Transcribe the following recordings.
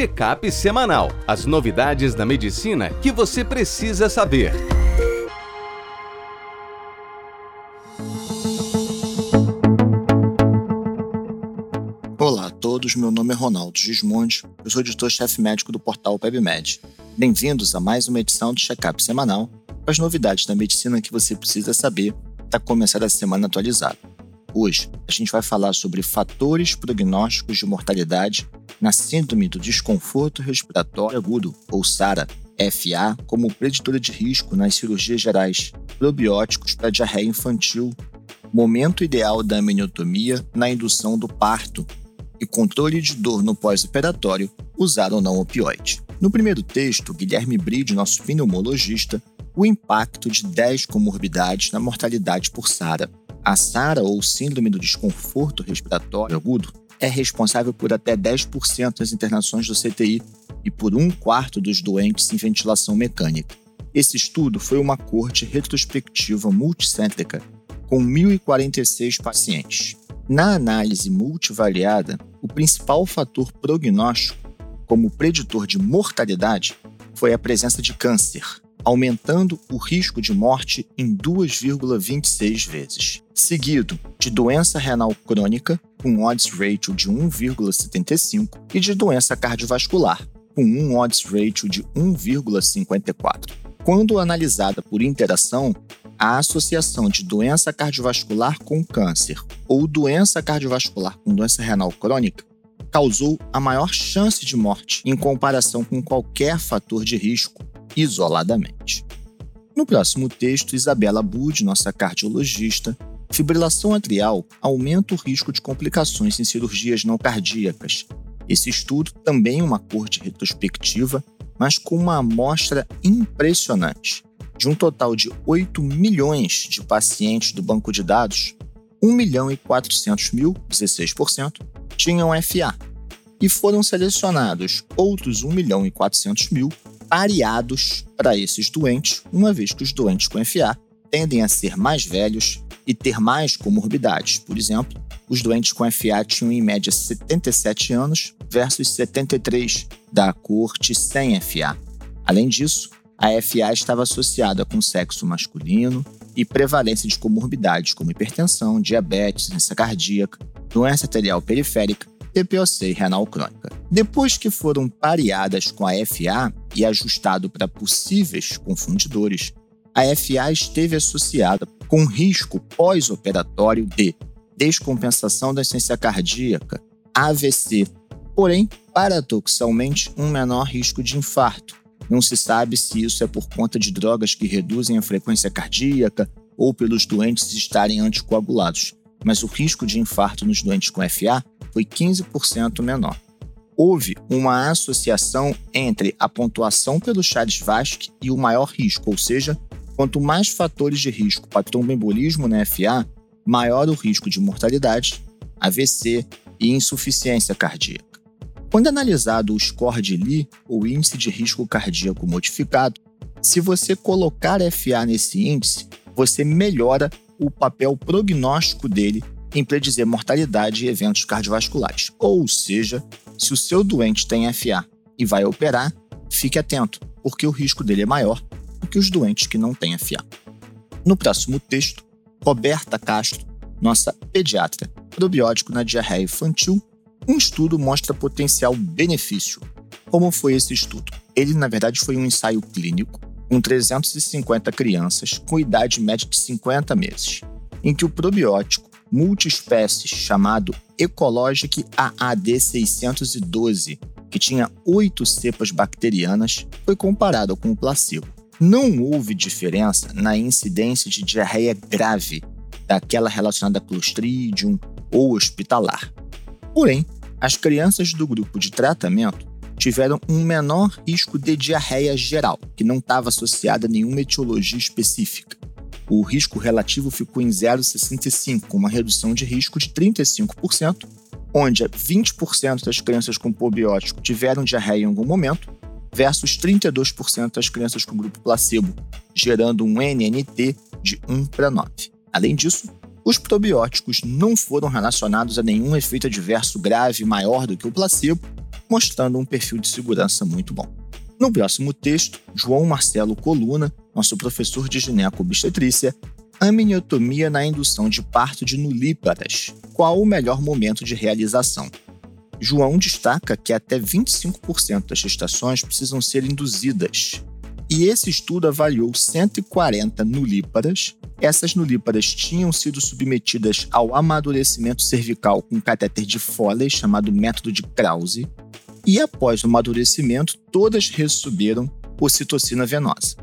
Check-up semanal. As novidades da medicina que você precisa saber. Olá a todos, meu nome é Ronaldo Gismondi, eu sou editor-chefe médico do portal PebMed. Bem-vindos a mais uma edição do Check-up semanal as novidades da medicina que você precisa saber para começar a semana atualizada. Hoje, a gente vai falar sobre fatores prognósticos de mortalidade na Síndrome do Desconforto Respiratório Agudo, ou SARA, FA, como preditora de risco nas cirurgias gerais, probióticos para diarreia infantil, momento ideal da amniotomia na indução do parto e controle de dor no pós-operatório, usar ou não opioide. No primeiro texto, Guilherme Bride, nosso pneumologista, o impacto de 10 comorbidades na mortalidade por SARA. A SARA, ou Síndrome do Desconforto Respiratório Agudo, é responsável por até 10% das internações do CTI e por um quarto dos doentes em ventilação mecânica. Esse estudo foi uma corte retrospectiva multicêntrica com 1.046 pacientes. Na análise multivariada, o principal fator prognóstico, como preditor de mortalidade, foi a presença de câncer, aumentando o risco de morte em 2,26 vezes, seguido de doença renal crônica, com odds ratio de 1,75, e de doença cardiovascular, com um odds ratio de 1,54. Quando analisada por interação, a associação de doença cardiovascular com câncer ou doença cardiovascular com doença renal crônica causou a maior chance de morte em comparação com qualquer fator de risco isoladamente. No próximo texto, Isabela Bud, nossa cardiologista, fibrilação atrial aumenta o risco de complicações em cirurgias não cardíacas. Esse estudo também é uma corte retrospectiva, mas com uma amostra impressionante. De um total de 8 milhões de pacientes do banco de dados, 1 milhão e 400 mil, 16%, tinham FA, e foram selecionados outros 1 milhão e 400 mil pareados para esses doentes, uma vez que os doentes com FA tendem a ser mais velhos e ter mais comorbidades. Por exemplo, os doentes com FA tinham em média 77 anos versus 73 da corte sem FA. Além disso, a FA estava associada com sexo masculino e prevalência de comorbidades como hipertensão, diabetes, doença cardíaca, doença arterial periférica, TPOC e renal crônica. Depois que foram pareadas com a FA e ajustado para possíveis confundidores, a FA esteve associada com risco pós-operatório de descompensação da essência cardíaca, AVC, porém, paradoxalmente, um menor risco de infarto. Não se sabe se isso é por conta de drogas que reduzem a frequência cardíaca ou pelos doentes estarem anticoagulados, mas o risco de infarto nos doentes com FA foi 15% menor. Houve uma associação entre a pontuação pelo Charles-Vasque e o maior risco, ou seja, quanto mais fatores de risco para tromboembolismo na FA, maior o risco de mortalidade, AVC e insuficiência cardíaca. Quando analisado o score de Lee, o índice de risco cardíaco modificado, se você colocar FA nesse índice, você melhora o papel prognóstico dele em predizer mortalidade e eventos cardiovasculares. Ou seja, se o seu doente tem FA e vai operar, fique atento, porque o risco dele é maior do que os doentes que não têm FA. No próximo texto, Roberta Castro, nossa pediatra, probiótico na diarreia infantil, um estudo mostra potencial benefício. Como foi esse estudo? Ele, na verdade, foi um ensaio clínico com 350 crianças com idade média de 50 meses, em que o probiótico multiespécies chamado Ecologic AAD 612, que tinha oito cepas bacterianas, foi comparado com o placebo. Não houve diferença na incidência de diarreia grave, daquela relacionada a Clostridium ou hospitalar. Porém, as crianças do grupo de tratamento tiveram um menor risco de diarreia geral, que não estava associada a nenhuma etiologia específica o risco relativo ficou em 0,65, com uma redução de risco de 35%, onde 20% das crianças com probiótico tiveram diarreia em algum momento, versus 32% das crianças com grupo placebo, gerando um NNT de 1 para 9. Além disso, os probióticos não foram relacionados a nenhum efeito adverso grave maior do que o placebo mostrando um perfil de segurança muito bom. No próximo texto, João Marcelo Coluna, nosso professor de gineco-obstetrícia, Amniotomia na indução de parto de nulíparas. Qual o melhor momento de realização? João destaca que até 25% das gestações precisam ser induzidas. E esse estudo avaliou 140 nulíparas. Essas nulíparas tinham sido submetidas ao amadurecimento cervical com catéter de Foley, chamado método de Krause, e após o amadurecimento, todas receberam ocitocina venosa.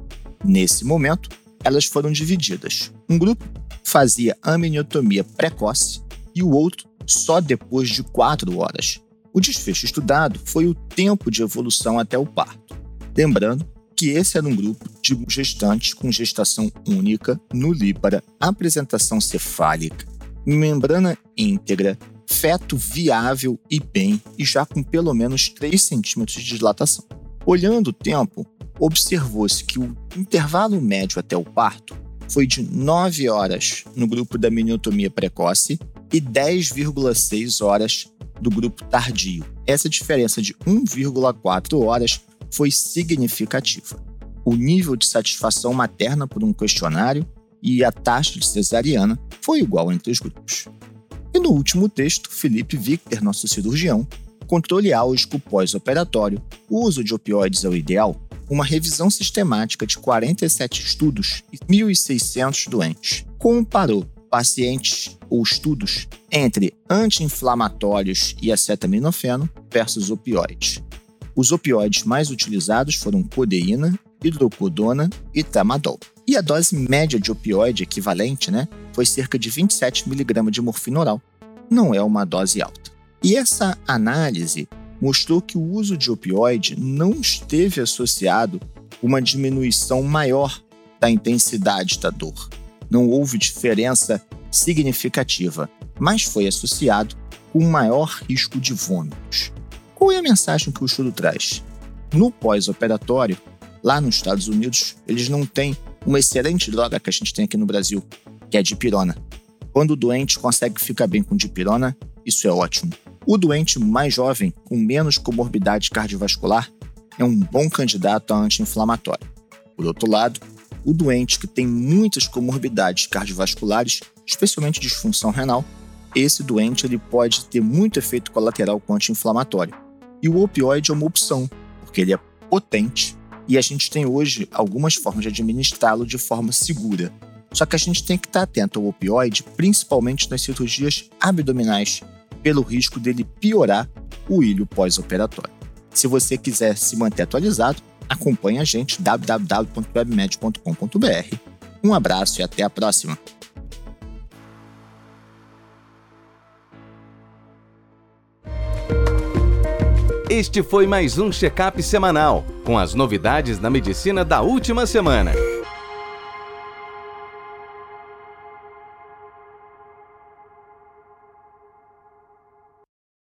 Nesse momento, elas foram divididas. Um grupo fazia amniotomia precoce e o outro só depois de quatro horas. O desfecho estudado foi o tempo de evolução até o parto. Lembrando que esse era um grupo de gestantes com gestação única, nulípara, apresentação cefálica, membrana íntegra, feto viável e bem e já com pelo menos 3 centímetros de dilatação. Olhando o tempo, observou-se que o intervalo médio até o parto foi de 9 horas no grupo da miniotomia precoce e 10,6 horas do grupo tardio. Essa diferença de 1,4 horas foi significativa. O nível de satisfação materna por um questionário e a taxa de cesariana foi igual entre os grupos. E no último texto, Felipe Victor, nosso cirurgião, controle álgico pós-operatório, uso de opioides é o ideal, uma revisão sistemática de 47 estudos e 1.600 doentes. Comparou pacientes ou estudos entre anti-inflamatórios e acetaminofeno versus opioides. Os opioides mais utilizados foram codeína, hidrocodona e tramadol. E a dose média de opioide equivalente né, foi cerca de 27 mg de morfina oral. Não é uma dose alta. E essa análise mostrou que o uso de opioide não esteve associado com uma diminuição maior da intensidade da dor. Não houve diferença significativa, mas foi associado com maior risco de vômitos. Qual é a mensagem que o estudo traz? No pós-operatório, lá nos Estados Unidos, eles não têm uma excelente droga que a gente tem aqui no Brasil, que é a dipirona. Quando o doente consegue ficar bem com dipirona, isso é ótimo. O doente mais jovem, com menos comorbidade cardiovascular, é um bom candidato a anti-inflamatório. Por outro lado, o doente que tem muitas comorbidades cardiovasculares, especialmente disfunção renal, esse doente ele pode ter muito efeito colateral com anti-inflamatório. E o opioide é uma opção, porque ele é potente e a gente tem hoje algumas formas de administrá-lo de forma segura. Só que a gente tem que estar atento ao opioide, principalmente nas cirurgias abdominais pelo risco dele piorar o ilho pós-operatório. Se você quiser se manter atualizado, acompanhe a gente www.webmed.com.br. Um abraço e até a próxima! Este foi mais um check-up semanal com as novidades da medicina da última semana.